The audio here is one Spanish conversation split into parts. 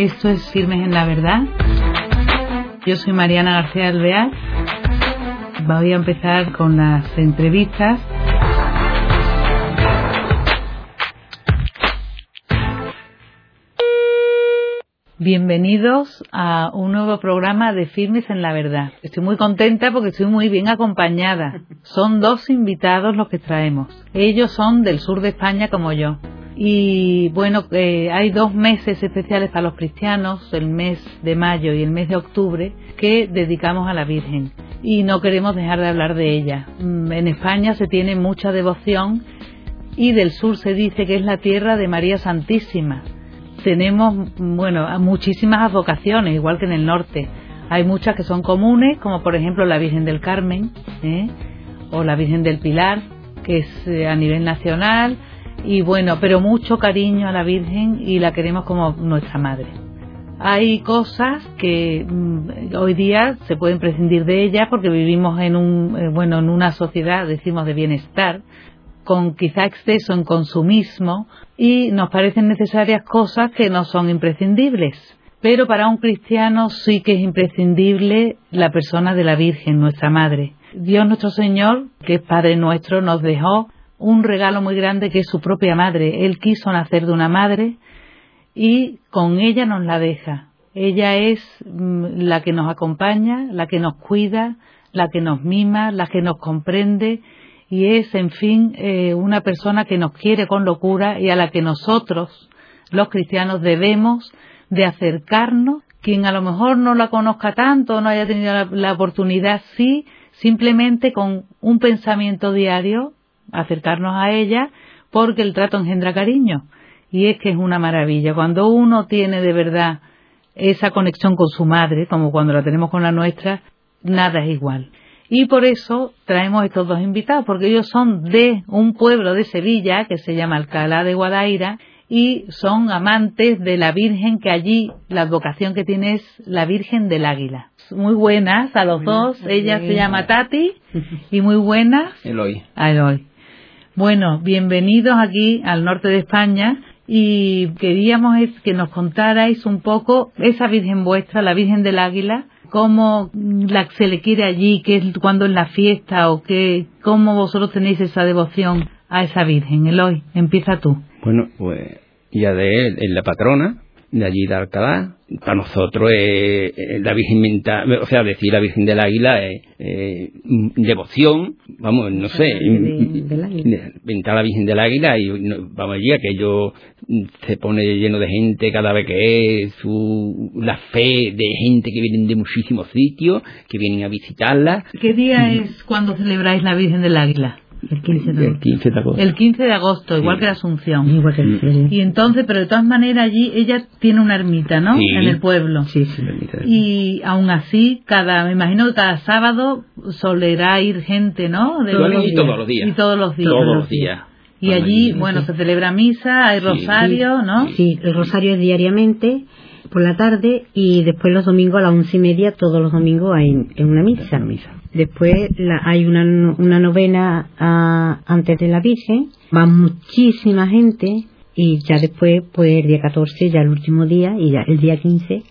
Esto es Firmes en la Verdad. Yo soy Mariana García Alvear. Voy a empezar con las entrevistas. Bienvenidos a un nuevo programa de Firmes en la Verdad. Estoy muy contenta porque estoy muy bien acompañada. Son dos invitados los que traemos. Ellos son del sur de España como yo. Y bueno, eh, hay dos meses especiales para los cristianos, el mes de mayo y el mes de octubre, que dedicamos a la Virgen. Y no queremos dejar de hablar de ella. Mm, en España se tiene mucha devoción y del sur se dice que es la tierra de María Santísima tenemos, bueno, muchísimas advocaciones, igual que en el norte. Hay muchas que son comunes, como por ejemplo la Virgen del Carmen ¿eh? o la Virgen del Pilar, que es eh, a nivel nacional. Y bueno, pero mucho cariño a la Virgen y la queremos como nuestra madre. Hay cosas que mm, hoy día se pueden prescindir de ellas porque vivimos en un, eh, bueno, en una sociedad, decimos, de bienestar, con quizá exceso en consumismo y nos parecen necesarias cosas que no son imprescindibles. Pero para un cristiano sí que es imprescindible la persona de la Virgen, nuestra Madre. Dios nuestro Señor, que es Padre nuestro, nos dejó un regalo muy grande que es su propia madre. Él quiso nacer de una madre y con ella nos la deja. Ella es mm, la que nos acompaña, la que nos cuida, la que nos mima, la que nos comprende y es, en fin, eh, una persona que nos quiere con locura y a la que nosotros, los cristianos, debemos de acercarnos. Quien a lo mejor no la conozca tanto, no haya tenido la, la oportunidad, sí, simplemente con un pensamiento diario, acercarnos a ella, porque el trato engendra cariño. Y es que es una maravilla. Cuando uno tiene de verdad esa conexión con su madre, como cuando la tenemos con la nuestra, nada es igual. Y por eso traemos estos dos invitados, porque ellos son de un pueblo de Sevilla que se llama Alcalá de Guadaira y son amantes de la Virgen que allí la advocación que tiene es la Virgen del Águila. Muy buenas a los dos. Ella se llama Tati y muy buenas. Eloy. A Eloy. Bueno, bienvenidos aquí al norte de España y queríamos que nos contarais un poco esa Virgen vuestra, la Virgen del Águila, cómo la, se le quiere allí, qué es cuando en la fiesta o qué, cómo vosotros tenéis esa devoción a esa Virgen. Eloy, empieza tú. Bueno, pues ya de él, es la patrona de allí de Alcalá. Para nosotros es, la Virgen mental, o sea, decir la Virgen del Águila es devoción, vamos, no sé, mental la Virgen del Águila y vamos allí, aquello se pone lleno de gente cada vez que es, su, la fe de gente que vienen de muchísimos sitios, que vienen a visitarla. ¿Qué día es cuando celebráis la Virgen del Águila? El 15 de agosto. El 15 de agosto, igual que la Asunción. Igual que el Y entonces, pero de todas maneras allí ella tiene una ermita, ¿no? En el pueblo. Sí, sí. Y aún así, cada, me imagino que cada sábado solerá ir gente, ¿no? De todos, y todos los días. Y todos los días. Todos los días. Y allí, bueno, se celebra misa, hay rosario, ¿no? Sí, el rosario es diariamente por la tarde y después los domingos a las once y media, todos los domingos hay en una misa. misa. Después la, hay una, una novena a, antes de la Virgen, va muchísima gente y ya después, pues el día 14, ya el último día, y ya el día 15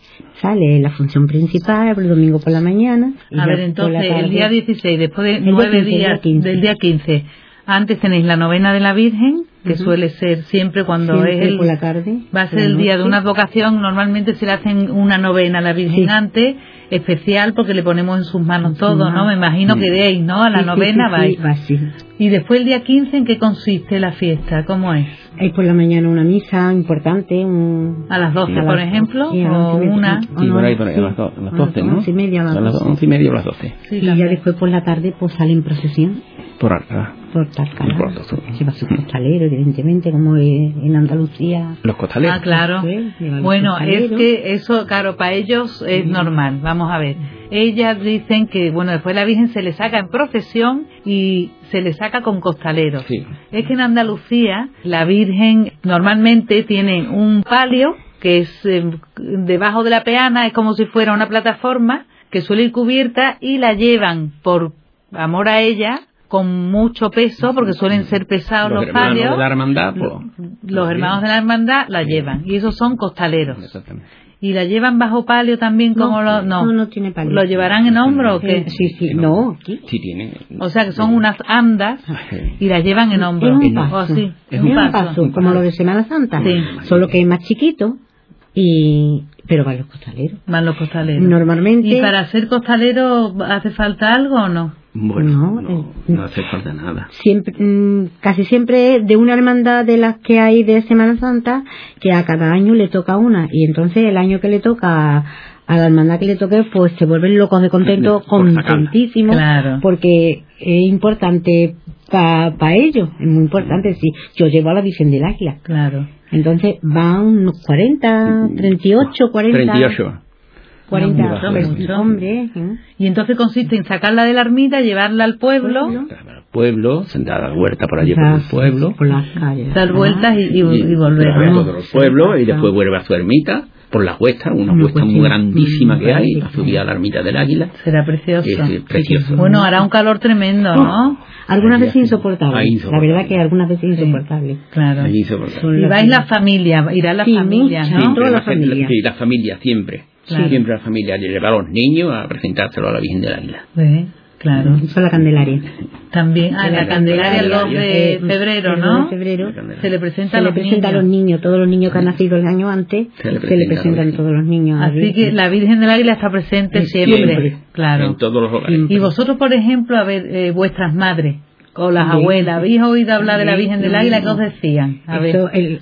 sale la función principal, el domingo por la mañana. a ver, entonces el día 16, después de nueve días del día 15, antes tenéis la novena de la Virgen, que suele ser siempre cuando es el, por la tarde, va a ser el día de una advocación, normalmente se le hacen una novena a la Virgen antes especial porque le ponemos en sus manos todo, ¿no? Me imagino que deis, ¿no? A la novena vais. Y después el día 15, ¿en qué consiste la fiesta? ¿Cómo es? Hay por la mañana una misa importante. Un... A las 12, por ejemplo, o una. Sí, por ahí, por ahí, a las 12, ¿no? A las 11 y media, a las 11 y media o las 12. y ya después por la tarde, pues sale en procesión. Por Alcalá. Por Alcalá. Se va a su costalero, evidentemente, como en Andalucía. Los costaleros. Ah, claro. bueno, es que eso, claro, para ellos es normal. Vamos a ver. Ellas dicen que, bueno, después la Virgen se le saca en procesión y se le saca con costaleros. Es que en Andalucía la Virgen normalmente tiene un palio que es eh, debajo de la peana, es como si fuera una plataforma que suele ir cubierta y la llevan por amor a ella con mucho peso, porque suelen ser pesados los, los hermanos palios. de la hermandad, pues, los hermanos de la hermandad la llevan, y esos son costaleros. Exactamente. ¿Y la llevan bajo palio también como los.? No, no, no tiene palio. ¿Lo llevarán en hombro o qué? Sí, sí, no, aquí. Sí tiene. O sea que son unas andas y las llevan en hombro. Es un O paso. sí, Es un paso, como lo de Semana Santa. Sí. Solo que es más chiquito, y pero van los costaleros. Van los costaleros. Normalmente. ¿Y para ser costalero hace falta algo o no? Bueno, No, no, eh, no hace falta nada. siempre mm, casi siempre de una hermandad de las que hay de Semana Santa que a cada año le toca una y entonces el año que le toca a, la hermandad que le toque pues se vuelven locos de contento Por contentísimos Claro. porque es importante para ellos es muy importante si yo llevo a la Virgen del Águila Claro. entonces van unos 40 38 40 38. 40 No, mucho. ¿eh? Y entonces consiste en sacarla de la ermita, llevarla al pueblo, Pueblo. Al pueblo, sentada a la huerta por allí por el pueblo. por las calles dar vueltas y, y- y volver. otra vez ¿no? a todos los pueblos y después vuelve a su ermita por la huesta, una Una huesta muy grandísima que hay, grande, a subir a la ermita del águila. Será precioso. que es precioso. Bueno, hará un calor tremendo, ¿no? Algunas Ahí veces hace- insoportable. La insoportable. verdad que algunas veces insoportable. Claro. Son Y las- vais la familia, irá la Sí, familia. ¿no? Toda la la familia. Sí, la familia siempre. Claro. Siempre la familia lleva a los niños a presentárselo a la Virgen del Águila. Sí, claro. Son la Candelaria. También, ah, la Candelaria el 2 de Eh, febrero, ¿no? 2 de febrero. Se le presenta Se a le los presenta a niños. los niños, todos los niños que han nacido el año antes, Se se le le, presenta a los presentan todos los niños. a Así que la Virgen del Águila está presente siempre. Siempre. Claro. En todos los hogares. Y vosotros, por ejemplo, a ver, eh, vuestras madres o las Sí. abuelas, ¿habéis oído hablar de la Virgen del Águila? ¿Qué os decían? A ver. Eso, el-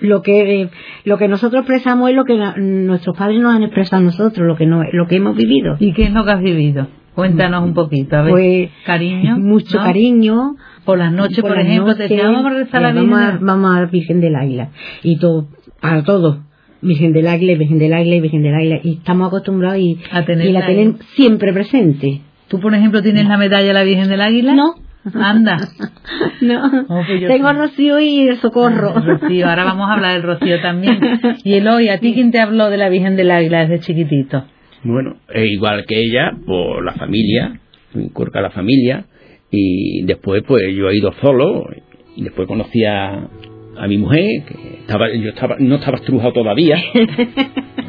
lo que eh, lo que nosotros expresamos es lo que nuestros padres nos han expresado a nosotros, lo que no, lo que hemos vivido. ¿Y qué es lo que has vivido? Cuéntanos un poquito, a ver. Pues cariño. mucho ¿no? cariño. Por las noches, por, las ejemplo, te vamos a rezar a la Virgen. Vamos a, del- vamos a la Virgen del Águila. Y todo, para todo. Virgen del Águila, Virgen del Águila, Virgen del Águila. Y estamos acostumbrados y, A y la tienen siempre presente. ¿Tú, por ejemplo, tienes la medalla de la Virgen del Águila? No. Anda. No. Oh, pues Tengo sí. Rocío y el socorro. Rocío, ahora vamos a hablar del Rocío también. Y Eloy, ¿a ti quién te habló de la Virgen del Águila desde chiquitito? Bueno, e igual que ella, por la familia, inculca la familia, y después pues yo he ido solo, y después conocí a, a mi mujer, que estaba, yo estaba, no estaba estrujado todavía,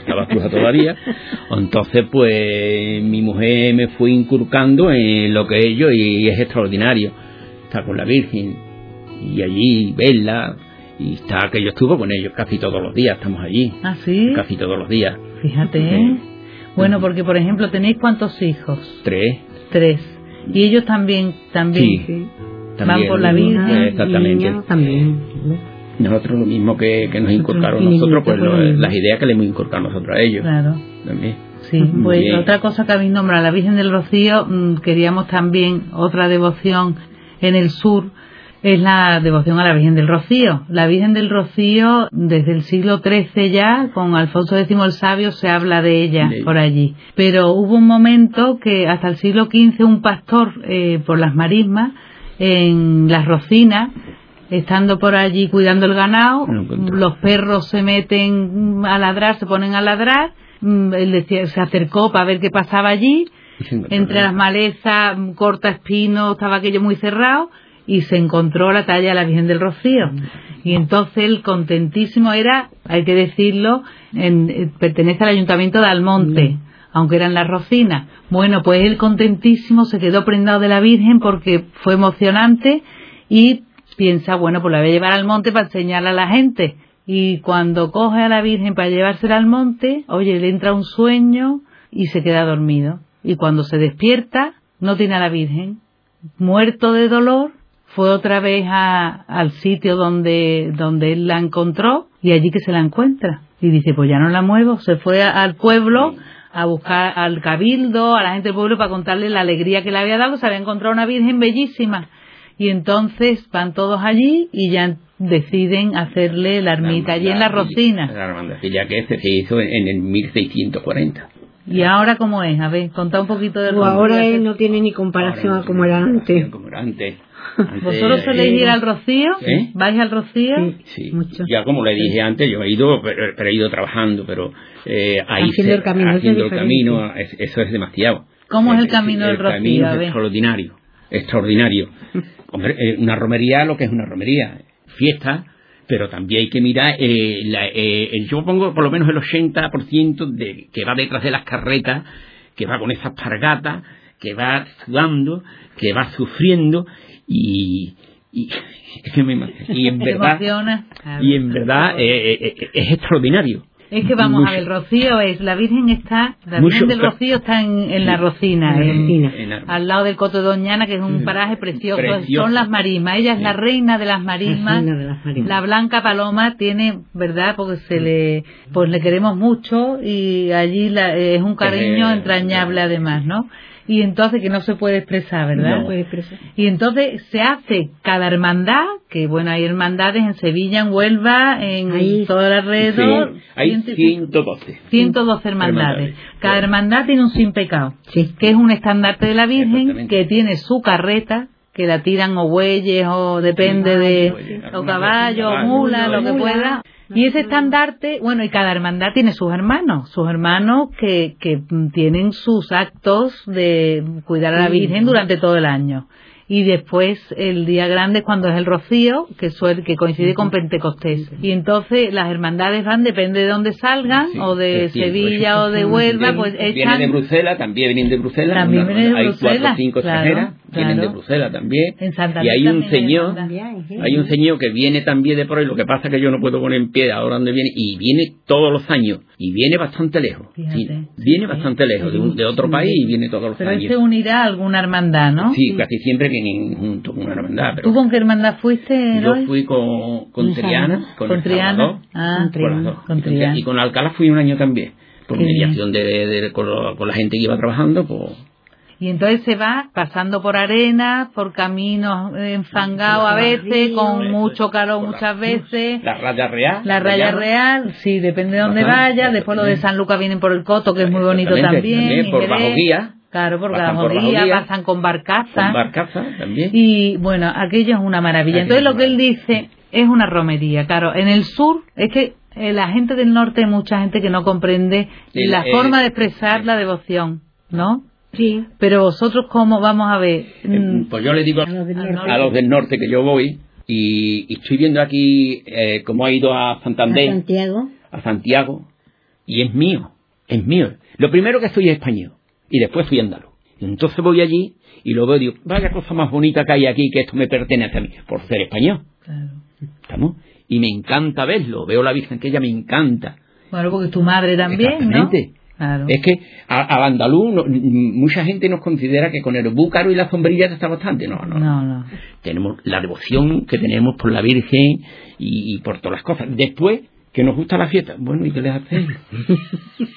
estaba todavía, entonces pues mi mujer me fue inculcando en lo que es yo y es extraordinario, estar con la Virgen, y allí verla, y está que yo estuve con ellos casi todos los días, estamos allí, ¿Ah, sí? casi todos los días, Fíjate, ¿eh? Bueno, porque, por ejemplo, ¿tenéis cuántos hijos? tres. Tres. Y ellos también, también. Sí. Van También, por la Exactamente. Niños también. Nosotros lo mismo que, que nos inculcaron nosotros, pues lo- las ideas que le hemos inculcado nosotros a ellos. Claro. También. Sí, pues Bien. otra cosa que habéis nombrado, la Virgen del Rocío, mm, queríamos también otra devoción en el sur, es la devoción a la Virgen del Rocío. La Virgen del Rocío, desde el siglo XIII ya, con Alfonso X el Sabio, se habla de ella De ella. por allí. Pero hubo un momento que hasta el siglo XV un pastor eh, por las marismas, en las Rocinas, estando por allí cuidando el ganado, los perros se meten a ladrar, se ponen a ladrar, mm, él decía, se acercó para ver qué pasaba allí, entre las malezas, mm, corta espino, estaba aquello muy cerrado, y se encontró la talla de la Virgen del Rocío. Y entonces él contentísimo era, hay que decirlo, en- eh, pertenece al ayuntamiento de Almonte, aunque eran las Rocinas. Bueno, pues él contentísimo se quedó prendado de la Virgen porque fue emocionante y piensa, bueno, pues la voy a llevar al monte para enseñarla a la gente. Y cuando coge a la Virgen para llevársela al monte, oye, le entra un sueño y se queda dormido. Y cuando se despierta, no tiene a la Virgen. Muerto de dolor, fue otra vez a- al sitio donde, donde él la encontró y allí que se la encuentra. Y dice, pues ya no la muevo. Se fue a- al pueblo a buscar al cabildo, a la gente del pueblo para contarle la alegría que le había dado. Se había encontrado una Virgen bellísima. Y entonces van todos allí y ya deciden hacerle la ermita allí en la Rosina. La hermandadilla que este se hizo en, en el 1640. ¿Y ahora cómo es? A ver, contá un poquito de Pues ahora él no tiene ni comparación a como era antes. Como era antes. Antes, ¿Vosotros soléis ir al Rocío? ¿Eh? ¿Vais al Rocío? Sí, Mucho. ya como le dije antes, yo he ido, pero, pero he ido trabajando, pero eh, ahí Haciendo se- el camino, haciendo el camino, es- eso es demasiado. ¿Cómo es el camino sí, del El Rocío? camino A es extraordinario. extraordinario. Hombre, eh, una romería, lo que es una romería, fiesta, pero también hay que mirar, eh, la, eh, yo pongo por lo menos el 80% de, que va detrás de las carretas, que va con esas pargatas, que va sudando, que va sufriendo y, y, y en verdad, y en verdad es extraordinario. Es que vamos a ver, el Rocío es, la Virgen está, la Virgen del Rocío está en, la Rocina, al lado del Coto de Doñana, que es un paraje precioso. Son las marismas, ella es la reina de las marismas. La, Blanca Paloma tiene, ¿verdad? Porque se le, pues le queremos mucho y allí la, es un cariño entrañable además, ¿no? Y entonces que no se puede expresar, ¿verdad? No puede expresar. Y entonces se hace cada hermandad, que bueno, hay hermandades en Sevilla, en Huelva, en ahí, todo el alrededor. Sí, hay 112. 112 hermandades. Cada hermandad tiene un sin pecado, que es un estandarte de la Virgen que tiene su carreta que la tiran o bueyes o depende de o caballo o mula, lo que pueda. Y ese estandarte, bueno, y cada hermandad tiene sus hermanos, sus hermanos que, que tienen sus actos de cuidar a la Virgen durante todo el año y después el día grande cuando es el rocío, que suele, que coincide con Pentecostés. Y entonces las hermandades van, depende de dónde salgan, o de Sevilla o de Huelva, pues echan... Vienen de Bruselas, también vienen de Bruselas. También vienen de Bruselas. Hay cuatro o cinco extranjeras, vienen de Bruselas también. y hay un señor, hay un señor que viene también de por ahí, lo que pasa es que yo no puedo poner en pie ahora donde viene, y viene todos los años, y viene bastante lejos. viene bastante lejos, de, de, otro país y viene todos los años. Pero se unirá a alguna hermandad, ¿no? Sí, casi siempre que junto con una hermandad. ¿Tú con qué hermandad fuiste? Yo fui con, con Triana, con, ¿Con Triana, ah, con, Triana. Y con Alcalá fui un año también, por mediación de, con, la gente que iba trabajando, pues y entonces se va pasando por arena, por caminos enfangados a veces, con mucho calor muchas veces. La raya real. La raya real, sí, depende de dónde vaya. Después los de San Lucas vienen por el Coto, que es muy bonito también. también por bajo guía. Claro, porque la rodilla pasan con barcaza. Con barcaza también. Y bueno, aquello es una maravilla. Entonces lo que él dice es una romería. Claro, en el sur es que eh, la gente del norte hay mucha gente que no comprende la eh, forma de expresar la devoción, ¿no? Sí. Pero vosotros, ¿cómo vamos a ver? Eh, pues yo le digo a los del norte, que yo voy y, estoy viendo aquí eh, cómo ha ido a Santander. A Santiago. A Santiago. Y es mío, es mío. Lo primero que soy es español y después fui andaluz. entonces voy allí y lo veo y digo, vaya cosa más bonita que hay aquí, que esto me pertenece a mí, por ser español. Claro. ¿Estamos? Y me encanta verlo, veo la Virgen que ella me encanta. Bueno, porque tu madre también, ¿no? Claro. Es que a, andaluz mucha gente nos considera que con el búcaro y la sombrilla está bastante. No, no, no, no. Tenemos la devoción que tenemos por la Virgen y, y por todas las cosas. Después, que nos gusta la fiesta. Bueno, ¿y qué les hacemos?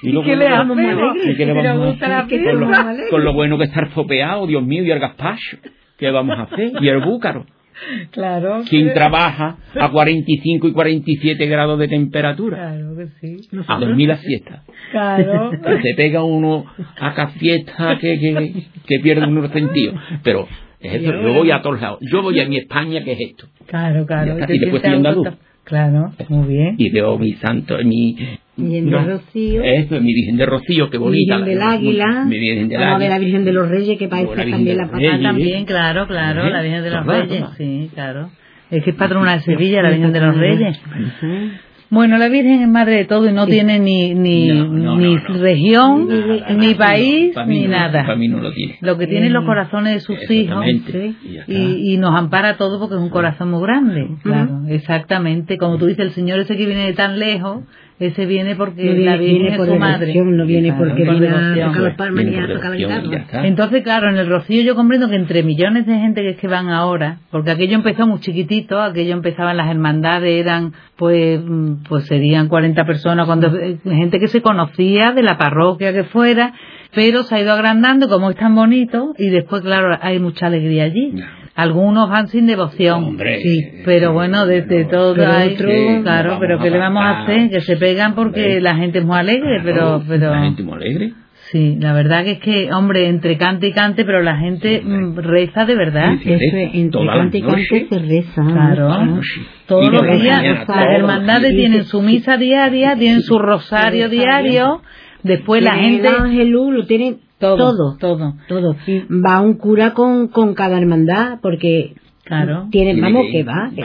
¿Y ¿Qué le hacemos? ¿Y qué le vamos a hacer? Con lo, con lo, bueno que estar fopeado, Dios mío, y el gazpacho. ¿Qué vamos a hacer? Y el búcaro. Claro. Quien trabaja a 45 y 47 grados de temperatura. Claro que sí. A dormir la fiesta. Claro. Que se pega uno a cada fiesta que, que, que pierde unos sentidos. Pero es eso, yo voy a todos lados. Yo voy a mi España, que es esto. Claro, claro. Y, y después estoy andaluz. Claro, muy bien. Y veo mi santo, mi... Virgen de Rocío. Eso, mi Virgen de Rocío, qué bonita. Virgen del Águila. Mi Virgen del Águila. la Virgen de los Reyes, que parece también la patrona. también, claro, claro, la Virgen de los Reyes, sí, claro. Es que es patrona de Sevilla, la Virgen de los Reyes. Bueno, la Virgen es madre de todo y no tiene ni ni, ni región, ni, país, ni nada. Para mí no lo tiene. Lo que tiene es los corazones de sus hijos y, y, nos ampara todo porque es un corazón muy grande. Claro, exactamente. Como tú dices, el Señor ese que viene de tan lejos, ese viene porque la Virgen es su madre. No viene porque viene a tocar las palmas ni a tocar la Entonces, claro, en el Rocío yo comprendo que entre millones de gente que es que van ahora, porque aquello empezó muy chiquitito, aquello empezaban las hermandades, eran, pues, mm, pues serían 40 personas, cuando eh, gente que se conocía de la parroquia que fuera, pero se ha ido agrandando como es tan bonito y después, claro, hay mucha alegría allí. Algunos van sin devoción, sí, pero bueno, desde todo hay, claro, pero ¿qué le vamos a hacer? Que se pegan porque la gente es muy alegre, pero, pero... La gente muy alegre. Sí, la verdad que es que, hombre, entre cante y cante, pero la gente mm, reza de verdad. entre cante y cante se reza. Claro. Todos los días. Las hermandades tienen su misa diaria, tienen su rosario diario. Después la gente. El ángel lo tienen todo, todo. todo. Va un cura con, con cada hermandad, porque Claro. tiene, vamos, que va, que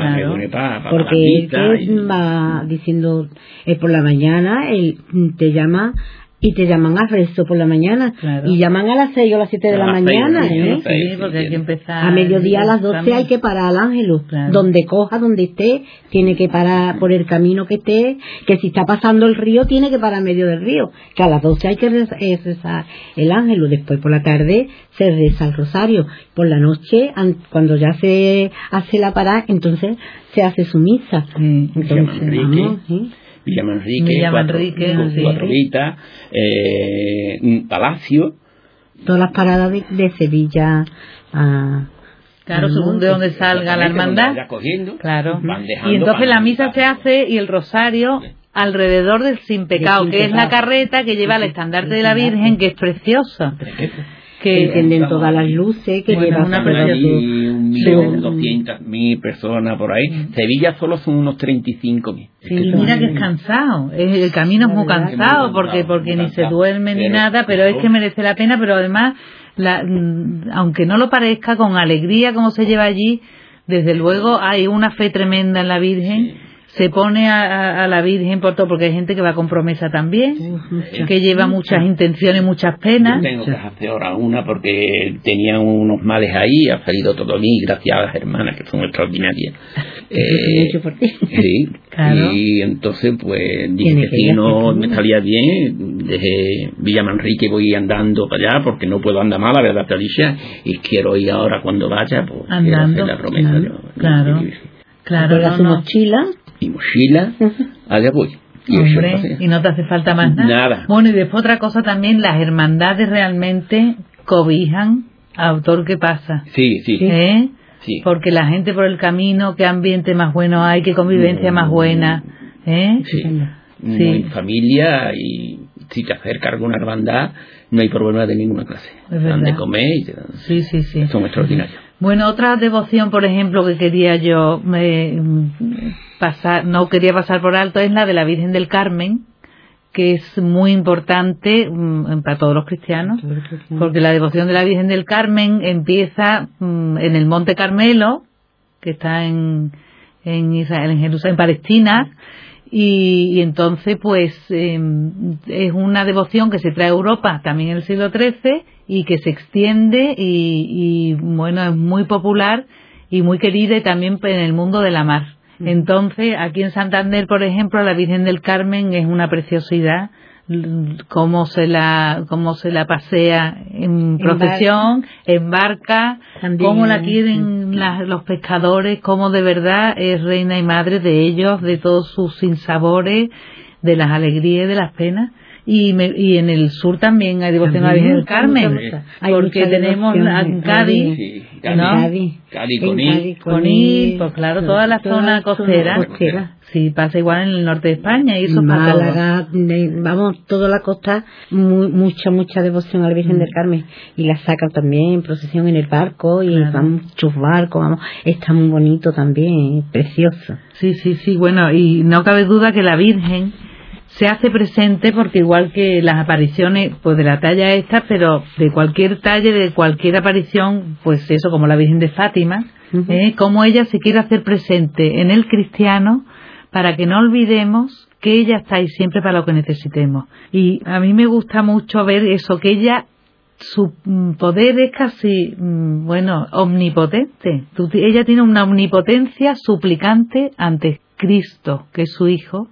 pa- pa- porque él y- va diciendo eh, por la mañana, él te llama y te llaman a rezo por la mañana Claro. y llaman a las 6 o las 7 de A la seis, mañana, ¿eh? a seis. Sí, porque hay que empezar. A mediodía a las 12 hay que parar al ángel. Claro. Donde coja, donde esté, tiene que parar por el camino que esté. Que si está pasando el río, tiene que parar en medio del río. Que a las 12 hay que reza- eh, rezar el ángel. Después por la tarde se reza el rosario. Por la noche, an- cuando ya se hace la parada, entonces se hace su misa. Sí. Entonces, vamos, ¿eh? Villa Manrique, Villa cuatro, sí. Vitas, eh, un Palacio, Todas las paradas de, de Sevilla a... Claro, según de donde salga la hermandad. Claro. van dejando Y entonces la misa se hace y el rosario alrededor del sin pecado, que es la carreta que lleva el estandarte de la Virgen, que es preciosa. Que Que encienden todas las luces, que Bueno, lleva una Sí. millón, doscientas mil personas por ahí. Sevilla solo son unos 35 mil. Sí, y son- mira que es cansado, es- el camino es muy cansado Es muy porque cansado, porque ni se duerme ni nada, pero es que merece la pena, pero además, la, mm, aunque no lo parezca, con alegría como se lleva allí, desde luego hay una fe tremenda en la Virgen. Se pone a, a- la Virgen por todo, porque hay gente que va con promesa también, que lleva muchas intenciones, muchas Yo penas. tengo que hacer ahora una porque tenía unos males ahí, ha salido todo bien, gracias a las hermanas que son extraordinarias. Eh, mucho por ti. sí, Claro. y entonces pues dije que que si no me salía bien, desde Villa Manrique voy andando para allá porque no puedo andar más, la verdad, Alicia, y quiero ir ahora cuando vaya, pues quiero Andando, hacer la promesa. claro, claro. Claro, su no. mochila. Mi mochila, allá voy. Y Hombre, y no te hace falta más nada. Nada. Bueno, y después otra cosa también, las hermandades realmente cobijan a autor que pasa. Sí, sí, ¿Eh? sí. Porque la gente por el camino, qué ambiente más bueno hay, qué convivencia más buena. ¿Eh? Sí. Sí. No hay familia y si te acerca alguna hermandad no hay problema de ninguna clase. Es Te dan de comer y te dan- Sí, sí, sí. son extraordinarios. Bueno, otra devoción, por ejemplo, que quería yo eh, pasar, no quería pasar por alto, es la de la Virgen del Carmen, que es muy importante mm, para todos los cristianos. Porque la devoción de la Virgen del Carmen empieza mm, en el Monte Carmelo, que está en, en Israel, en Jerusalén, en Palestina, y, y entonces pues eh, es una devoción que se trae a Europa también en el siglo XIII y que se extiende y, y, bueno, es muy popular y muy querida y también en el mundo de la mar. Entonces, aquí en Santander, por ejemplo, la Virgen del Carmen es una preciosidad, cómo se la, cómo se la pasea en procesión, en barca, cómo la quieren las- los pescadores, cómo de verdad es reina y madre de ellos, de todos sus sinsabores, de las alegrías y de las penas. Y, me- y en el sur también hay devoción a la Virgen del Carmen, mucha, mucha. Hay porque tenemos en Cádiz, Sí, ¿no? Cádiz, Cádiz, Conil. Cádiz, Conil, pues claro, toda la zona costera. costera. Sí, pasa igual en el norte de España y eso. Málaga, vamos, toda la costa, muy, mucha, mucha devoción a la Virgen del Carmen. Y la sacan también en procesión en el barco, y Claro. van muchos barcos, vamos, está muy bonito también, es precioso. Sí, sí, sí, bueno, y no cabe duda que la Virgen se hace presente porque igual que las apariciones, pues de la talla esta, pero de cualquier talla, de cualquier aparición, pues eso, como la Virgen de Fátima. ¿eh? como ella se quiere hacer presente en el cristiano para que no olvidemos que ella está ahí siempre para lo que necesitemos. Y a mí me gusta mucho ver eso, que ella su mm, poder es casi, mm, bueno, omnipotente. Ella tiene una omnipotencia suplicante ante Cristo, que es su Hijo,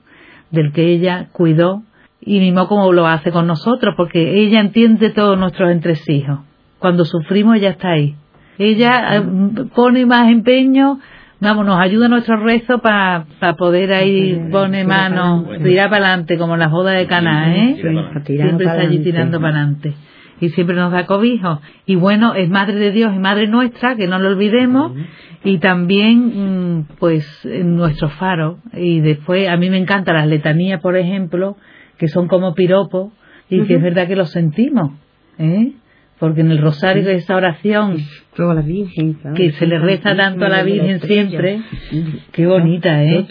del que ella cuidó y mimó como lo hace con nosotros, porque ella entiende todos nuestros entresijos. Cuando sufrimos, ella está ahí. Ella eh, pone más empeño, vamos, nos ayuda a nuestro rezo para poder ahí para manos, adelante. tirar para adelante, como en la boda de Caná, ¿eh? Sí, siempre está allí tirando para adelante y siempre nos da cobijo. Y bueno es madre de Dios y madre nuestra que no lo olvidemos. Y también mm, pues nuestro faro. Y después a mí me encantan las letanías por ejemplo que son como piropos y que es verdad que lo sentimos ¿eh? porque en el rosario de esa oración la Virgen. que se le reza tanto a la Virgen siempre. Qué bonita ¿eh.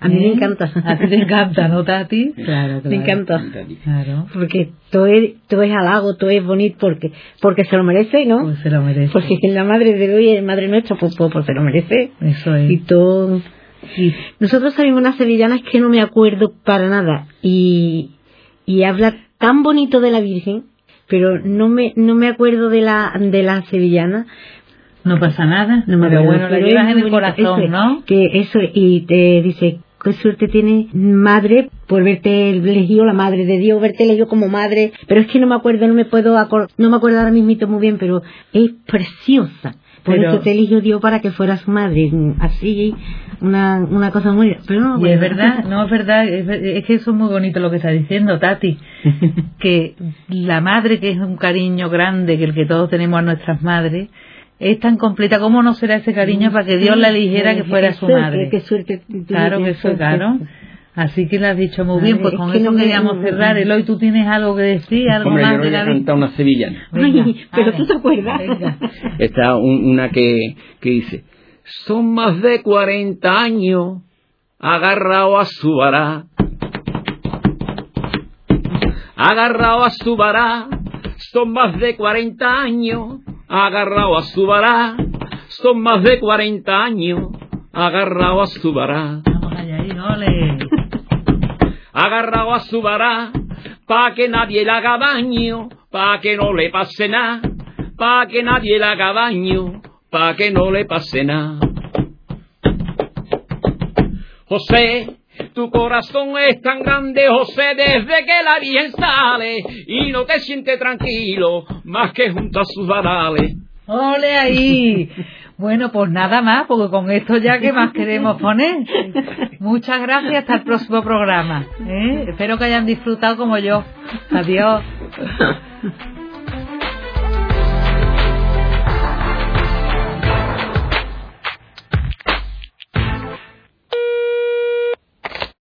A mí me ¿Eh? encanta. A ti te encanta, ¿no, Tati? Claro, Me encanta. Claro. Porque todo es, todo es halago, todo es bonito porque, porque se lo merece, ¿no? Pues se lo merece. Porque es la madre de hoy es madre nuestra, pues, pues, pues se lo merece. Eso es. Y todo. Y- Nosotros sabemos unas sevillanas que no me acuerdo para nada. Y, y habla tan bonito de la Virgen, pero no me, no me acuerdo de la, de la sevillana. no pasa nada. No me pero acuerdo, bueno, la pero llevas en el corazón, Eso ¿no? Que eso, y te dice, qué suerte tiene madre por verte elegido, la madre de Dios, verte elegido como madre. Pero es que no me acuerdo, no me puedo no me acuerdo ahora mismo muy bien, pero es preciosa. Por Pero- eso te eligió Dios para que fuera su madre. Así, una, una cosa muy... Pero no Y es verdad, no es verdad, es, es que eso es muy bonito lo que está diciendo Tati, que la madre que es un cariño grande que el que todos tenemos a nuestras madres es tan completa, ¿cómo no será ese cariño para que Dios la eligiera que fuera su suerte, madre? Qué suerte. Claro que suerte. claro. Así que lo has dicho muy bien, pues es con que eso no me- queríamos cerrar. Eloy, ¿tú tienes algo que decir? ¿Algo Hombre, yo más no de voy la a vida? cantar una sevillana. Venga, Ay, pero tú te acuerdas. Está un- una que, que dice, son más de 40 años agarrado a su vara. Agarrado a su vara, son más de 40 años agarrado a su vara. Son más de 40 años agarrado a su vara. Vamos allá, ahí, ole. agarrado a su vara, pa' que nadie le haga daño, pa' que no le pase nada, pa' que nadie le haga daño, pa' que no le pase nada. José, tu corazón es tan grande, José, desde que la Virgen sale, y no te sientes tranquilo, más que junto a sus varales. ¡Ole ahí! Bueno, pues nada más, porque con esto ya que más queremos poner. Muchas gracias, hasta el próximo programa. ¿eh? Espero que hayan disfrutado como yo. Adiós.